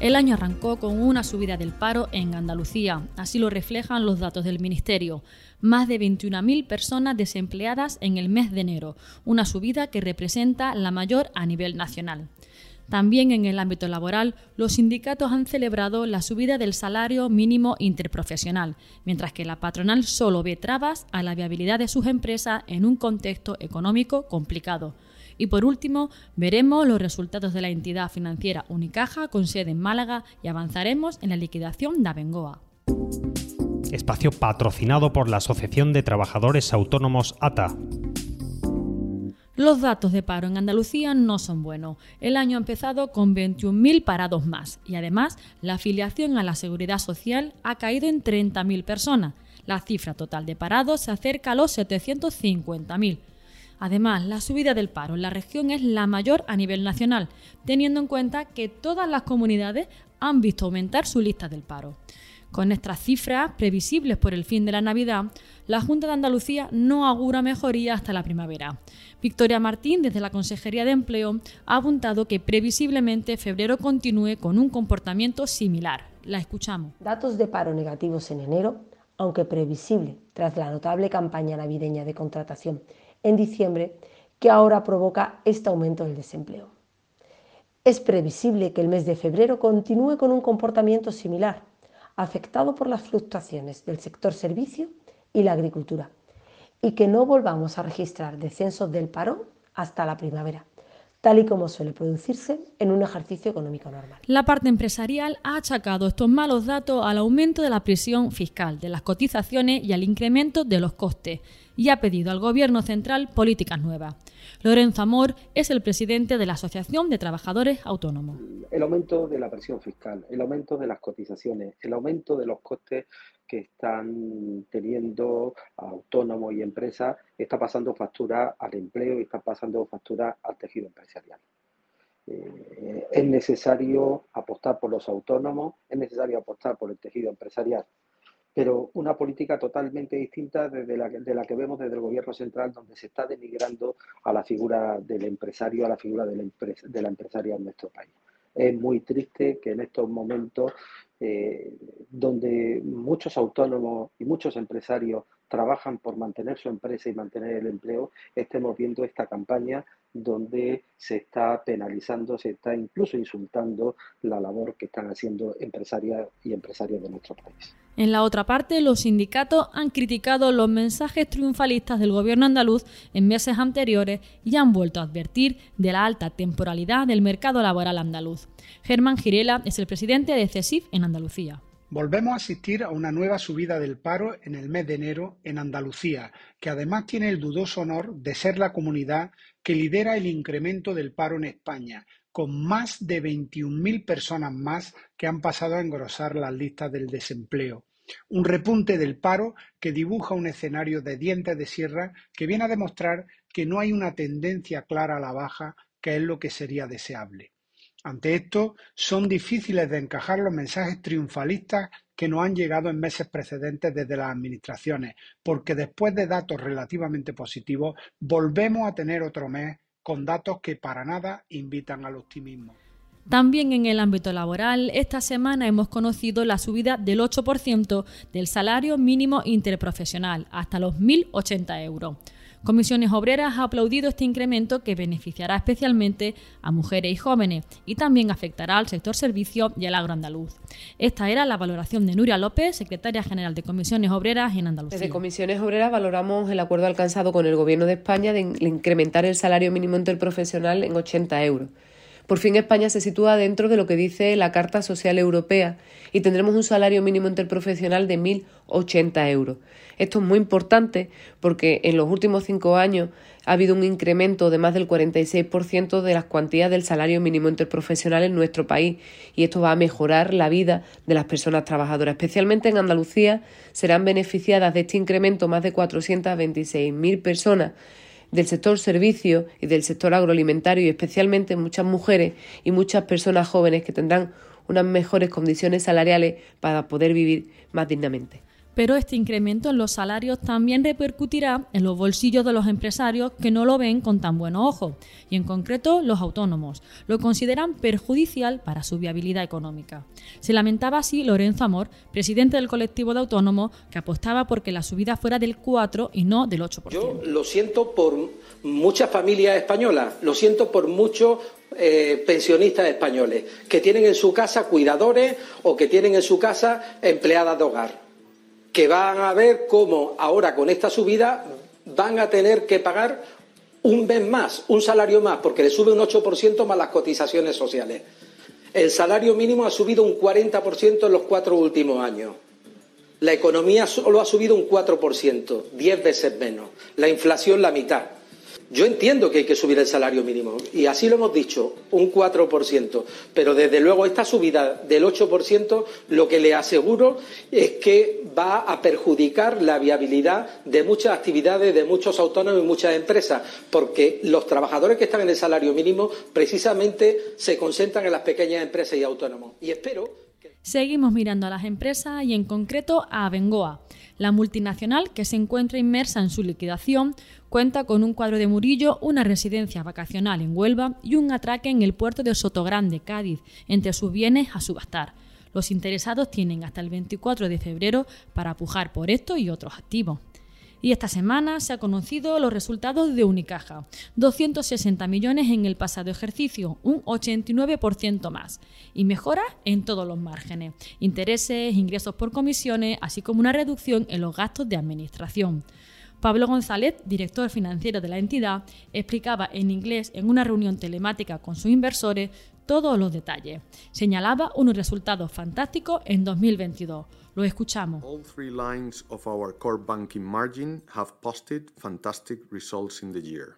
El año arrancó con una subida del paro en Andalucía, así lo reflejan los datos del Ministerio. Más de 21.000 personas desempleadas en el mes de enero, una subida que representa la mayor a nivel nacional. También en el ámbito laboral, los sindicatos han celebrado la subida del salario mínimo interprofesional, mientras que la patronal solo ve trabas a la viabilidad de sus empresas en un contexto económico complicado. Y por último, veremos los resultados de la entidad financiera Unicaja con sede en Málaga y avanzaremos en la liquidación de Abengoa. Espacio patrocinado por la Asociación de Trabajadores Autónomos ATA. Los datos de paro en Andalucía no son buenos. El año ha empezado con 21.000 parados más y además la afiliación a la seguridad social ha caído en 30.000 personas. La cifra total de parados se acerca a los 750.000. Además, la subida del paro en la región es la mayor a nivel nacional, teniendo en cuenta que todas las comunidades han visto aumentar su lista del paro. Con estas cifras previsibles por el fin de la Navidad, la Junta de Andalucía no augura mejoría hasta la primavera. Victoria Martín, desde la Consejería de Empleo, ha apuntado que previsiblemente febrero continúe con un comportamiento similar. La escuchamos. Datos de paro negativos en enero, aunque previsible tras la notable campaña navideña de contratación en diciembre que ahora provoca este aumento del desempleo. Es previsible que el mes de febrero continúe con un comportamiento similar, afectado por las fluctuaciones del sector servicio y la agricultura, y que no volvamos a registrar descensos del paro hasta la primavera tal y como suele producirse en un ejercicio económico normal. La parte empresarial ha achacado estos malos datos al aumento de la presión fiscal, de las cotizaciones y al incremento de los costes, y ha pedido al Gobierno central políticas nuevas. Lorenzo Amor es el presidente de la Asociación de Trabajadores Autónomos. El aumento de la presión fiscal, el aumento de las cotizaciones, el aumento de los costes que están teniendo autónomos y empresas está pasando factura al empleo y está pasando factura al tejido empresarial. Eh, es necesario apostar por los autónomos, es necesario apostar por el tejido empresarial, pero una política totalmente distinta de la, de la que vemos desde el gobierno central, donde se está denigrando a la figura del empresario, a la figura de la, de la empresaria en nuestro país. Es muy triste que en estos momentos eh, donde muchos autónomos y muchos empresarios trabajan por mantener su empresa y mantener el empleo, estemos viendo esta campaña donde se está penalizando, se está incluso insultando la labor que están haciendo empresarias y empresarios de nuestro país. En la otra parte, los sindicatos han criticado los mensajes triunfalistas del gobierno andaluz en meses anteriores y han vuelto a advertir de la alta temporalidad del mercado laboral andaluz. Germán Girela es el presidente de CESIF en Andalucía. Volvemos a asistir a una nueva subida del paro en el mes de enero en Andalucía, que además tiene el dudoso honor de ser la comunidad que lidera el incremento del paro en España, con más de 21.000 personas más que han pasado a engrosar las listas del desempleo. Un repunte del paro que dibuja un escenario de dientes de sierra que viene a demostrar que no hay una tendencia clara a la baja, que es lo que sería deseable. Ante esto, son difíciles de encajar los mensajes triunfalistas que nos han llegado en meses precedentes desde las administraciones, porque después de datos relativamente positivos, volvemos a tener otro mes con datos que para nada invitan al optimismo. También en el ámbito laboral, esta semana hemos conocido la subida del 8% del salario mínimo interprofesional hasta los 1.080 euros. Comisiones Obreras ha aplaudido este incremento que beneficiará especialmente a mujeres y jóvenes y también afectará al sector servicio y al agro andaluz. Esta era la valoración de Nuria López, secretaria general de Comisiones Obreras en Andalucía. Desde Comisiones Obreras valoramos el acuerdo alcanzado con el Gobierno de España de incrementar el salario mínimo interprofesional en 80 euros. Por fin España se sitúa dentro de lo que dice la Carta Social Europea y tendremos un salario mínimo interprofesional de 1.080 euros. Esto es muy importante porque en los últimos cinco años ha habido un incremento de más del 46% de las cuantías del salario mínimo interprofesional en nuestro país y esto va a mejorar la vida de las personas trabajadoras. Especialmente en Andalucía serán beneficiadas de este incremento más de 426.000 personas del sector servicio y del sector agroalimentario y especialmente muchas mujeres y muchas personas jóvenes que tendrán unas mejores condiciones salariales para poder vivir más dignamente pero este incremento en los salarios también repercutirá en los bolsillos de los empresarios que no lo ven con tan buenos ojos, y en concreto los autónomos. Lo consideran perjudicial para su viabilidad económica. Se lamentaba así Lorenzo Amor, presidente del colectivo de autónomos, que apostaba por que la subida fuera del 4 y no del 8%. Yo lo siento por muchas familias españolas, lo siento por muchos eh, pensionistas españoles que tienen en su casa cuidadores o que tienen en su casa empleadas de hogar que van a ver cómo ahora con esta subida van a tener que pagar un mes más, un salario más, porque le sube un 8% más las cotizaciones sociales. El salario mínimo ha subido un 40% en los cuatro últimos años. La economía solo ha subido un 4%, diez veces menos. La inflación la mitad. Yo entiendo que hay que subir el salario mínimo y así lo hemos dicho, un 4%, pero desde luego esta subida del 8% lo que le aseguro es que va a perjudicar la viabilidad de muchas actividades, de muchos autónomos y muchas empresas, porque los trabajadores que están en el salario mínimo precisamente se concentran en las pequeñas empresas y autónomos. Y espero Seguimos mirando a las empresas y en concreto a Bengoa. La multinacional, que se encuentra inmersa en su liquidación, cuenta con un cuadro de Murillo, una residencia vacacional en Huelva y un atraque en el puerto de Sotogrande, Cádiz, entre sus bienes a subastar. Los interesados tienen hasta el 24 de febrero para pujar por esto y otros activos. Y esta semana se han conocido los resultados de Unicaja. 260 millones en el pasado ejercicio, un 89% más. Y mejora en todos los márgenes. Intereses, ingresos por comisiones, así como una reducción en los gastos de administración. Pablo González, director financiero de la entidad, explicaba en inglés en una reunión telemática con sus inversores todos los detalles. Señalaba unos resultados fantásticos en 2022. Lo escuchamos. All three lines of our core banking margin have posted fantastic results in the year.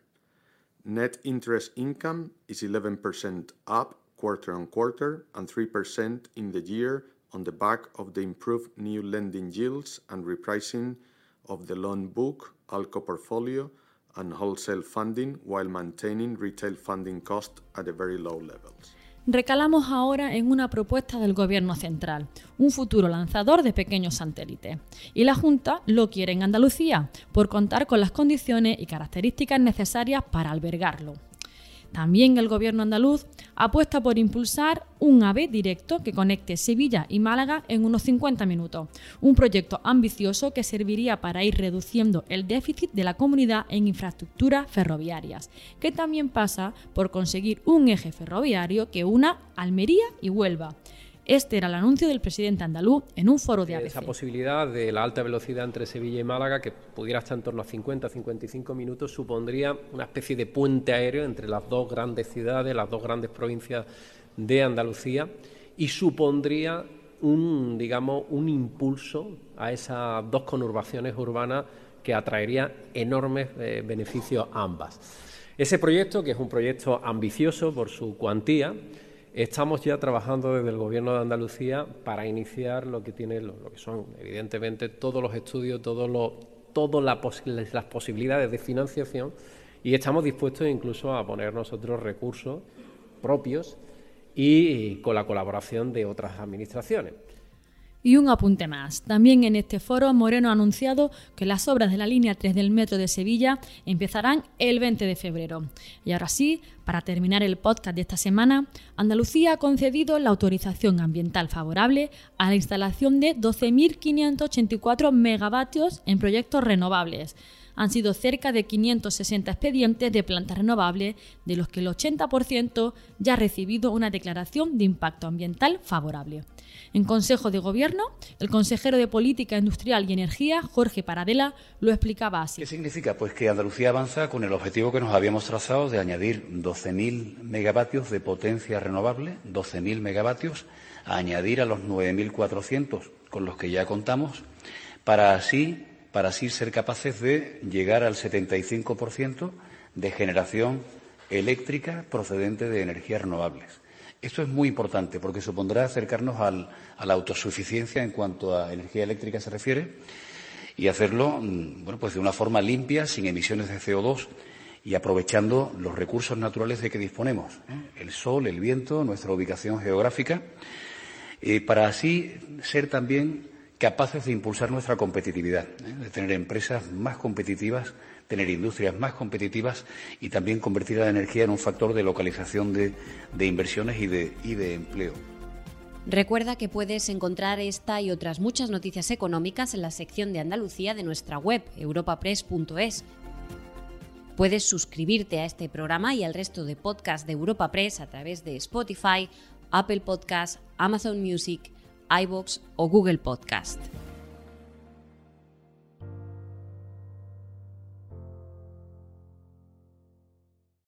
Net interest income is 11% up quarter on quarter and 3% in the year on the back of the improved new lending yields and repricing of the loan book, ALCO portfolio, and wholesale funding while maintaining retail funding cost at a very low levels. Recalamos ahora en una propuesta del Gobierno central, un futuro lanzador de pequeños satélites. Y la Junta lo quiere en Andalucía, por contar con las condiciones y características necesarias para albergarlo. También el gobierno andaluz apuesta por impulsar un AVE directo que conecte Sevilla y Málaga en unos 50 minutos, un proyecto ambicioso que serviría para ir reduciendo el déficit de la comunidad en infraestructuras ferroviarias, que también pasa por conseguir un eje ferroviario que una Almería y Huelva. Este era el anuncio del presidente andaluz en un foro de ABC. Esa posibilidad de la alta velocidad entre Sevilla y Málaga, que pudiera estar en torno a 50-55 minutos, supondría una especie de puente aéreo entre las dos grandes ciudades, las dos grandes provincias de Andalucía, y supondría un, digamos, un impulso a esas dos conurbaciones urbanas que atraería enormes eh, beneficios a ambas. Ese proyecto, que es un proyecto ambicioso por su cuantía, Estamos ya trabajando desde el Gobierno de Andalucía para iniciar lo que tiene, lo, que son evidentemente todos los estudios, todas las posibilidades de financiación y estamos dispuestos incluso a poner nosotros recursos propios y con la colaboración de otras administraciones. Y un apunte más. También en este foro Moreno ha anunciado que las obras de la línea 3 del metro de Sevilla empezarán el 20 de febrero. Y ahora sí, para terminar el podcast de esta semana, Andalucía ha concedido la autorización ambiental favorable a la instalación de 12.584 megavatios en proyectos renovables han sido cerca de 560 expedientes de plantas renovables, de los que el 80% ya ha recibido una declaración de impacto ambiental favorable. En Consejo de Gobierno, el consejero de Política Industrial y Energía, Jorge Paradela, lo explicaba así. ¿Qué significa? Pues que Andalucía avanza con el objetivo que nos habíamos trazado de añadir 12.000 megavatios de potencia renovable, 12.000 megavatios, a añadir a los 9.400 con los que ya contamos, para así, para así ser capaces de llegar al 75% de generación eléctrica procedente de energías renovables. Esto es muy importante porque supondrá acercarnos a la autosuficiencia en cuanto a energía eléctrica se refiere y hacerlo mm, bueno, pues de una forma limpia, sin emisiones de CO2 y aprovechando los recursos naturales de que disponemos, ¿eh? el sol, el viento, nuestra ubicación geográfica, eh, para así ser también capaces de impulsar nuestra competitividad, ¿eh? de tener empresas más competitivas, tener industrias más competitivas y también convertir la energía en un factor de localización de, inversiones y de, y de empleo. Recuerda que puedes encontrar esta y otras muchas noticias económicas en la sección de Andalucía de nuestra web, europapress.es. Puedes suscribirte a este programa y al resto de podcasts de Europa Press a través de Spotify, Apple Podcasts, Amazon Music, iBox o Google Podcast.